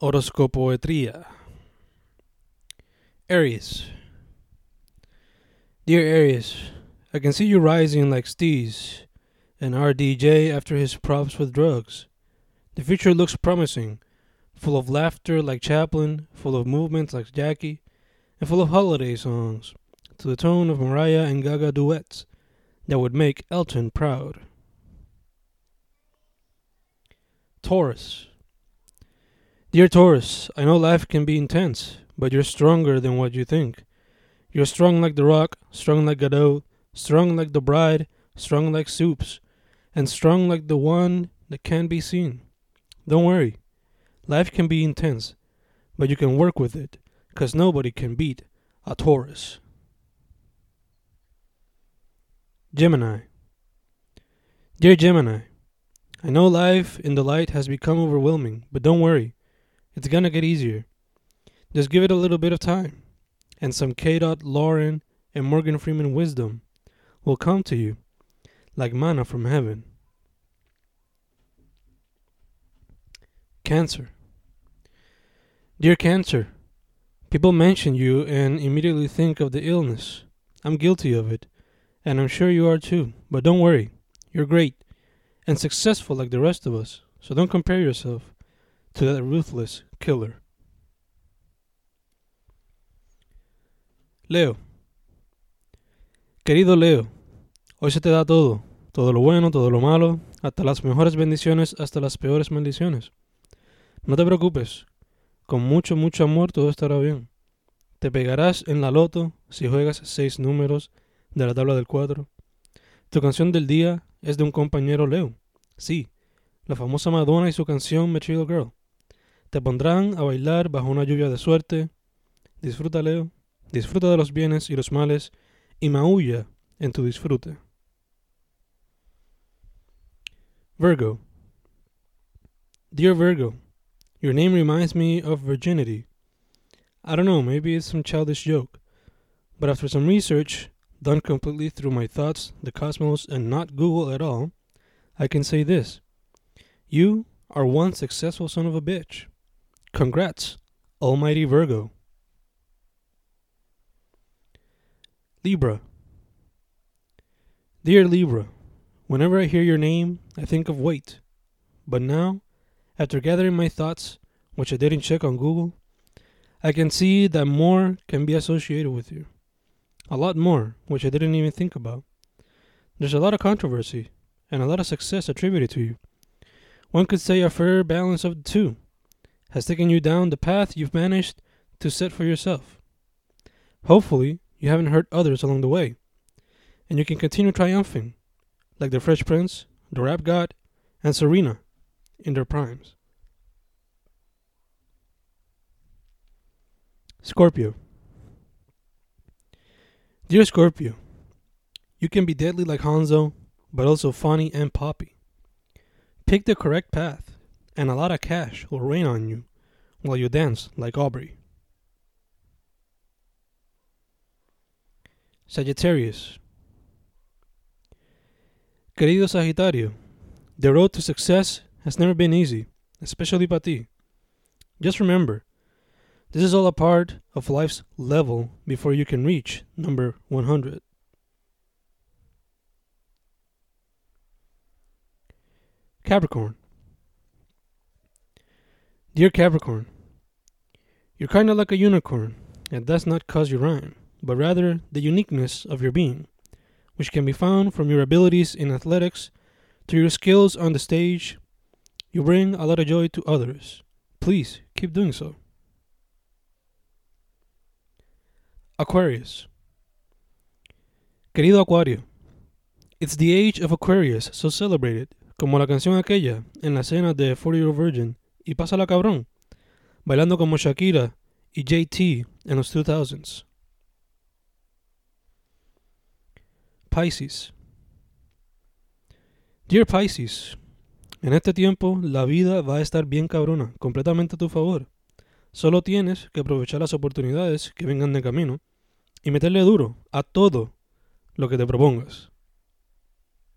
Horoscopoetría. Aries. Dear Aries, I can see you rising like Steez and RDJ after his props with drugs. The future looks promising, full of laughter like Chaplin, full of movements like Jackie, and full of holiday songs to the tone of Mariah and Gaga duets that would make Elton proud. Taurus. Dear Taurus, I know life can be intense, but you're stronger than what you think. You're strong like the rock, strong like Gadot, strong like the bride, strong like Supes, and strong like the one that can't be seen. Don't worry. Life can be intense, but you can work with it, because nobody can beat a Taurus. Gemini. Dear Gemini, I know life in the light has become overwhelming, but don't worry. It's gonna get easier. Just give it a little bit of time, and some K. Lauren and Morgan Freeman wisdom will come to you like manna from heaven. Cancer. Dear Cancer, people mention you and immediately think of the illness. I'm guilty of it, and I'm sure you are too, but don't worry. You're great and successful like the rest of us, so don't compare yourself to that ruthless killer. Leo. Querido Leo, hoy se te da todo, todo lo bueno, todo lo malo, hasta las mejores bendiciones, hasta las peores maldiciones. No te preocupes, con mucho, mucho amor todo estará bien. Te pegarás en la loto si juegas seis números de la tabla del cuadro. Tu canción del día es de un compañero Leo. Sí, la famosa Madonna y su canción Material Girl. Te pondrán a bailar bajo una lluvia de suerte. Disfruta, Leo. Disfruta de los bienes y los males y maulla en tu disfrute. Virgo. Dear Virgo, your name reminds me of virginity. I don't know, maybe it's some childish joke. But after some research, done completely through my thoughts, the cosmos, and not Google at all, I can say this. You are one successful son of a bitch. Congrats, Almighty Virgo. Libra. Dear Libra, whenever I hear your name, I think of weight. But now, after gathering my thoughts, which I didn't check on Google, I can see that more can be associated with you. A lot more, which I didn't even think about. There's a lot of controversy and a lot of success attributed to you. One could say a fair balance of the two has taken you down the path you've managed to set for yourself. Hopefully, you haven't hurt others along the way, and you can continue triumphing, like the Fresh Prince, the Rap God, and Serena in their primes. Scorpio. Dear Scorpio, you can be deadly like Hanzo, but also funny and poppy. Pick the correct path, and a lot of cash will rain on you while you dance like Aubrey. Sagittarius. Querido Sagitario, the road to success has never been easy, especially para ti. Just remember, this is all a part of life's level before you can reach number 100. Capricorn. Dear Capricorn, you're kind of like a unicorn, and that's not cause you rhyme, but rather the uniqueness of your being, which can be found from your abilities in athletics to your skills on the stage. You bring a lot of joy to others. Please keep doing so. Aquarius. Querido Acuario, it's the age of Aquarius, so celebrate it, como la canción aquella en la cena de 40 Year Virgin, y pásala cabrón, bailando como Shakira y JT en los 2000s. Pisces. Dear Pisces, en este tiempo la vida va a estar bien cabrona, completamente a tu favor. Solo tienes que aprovechar las oportunidades que vengan de camino y meterle duro a todo lo que te propongas.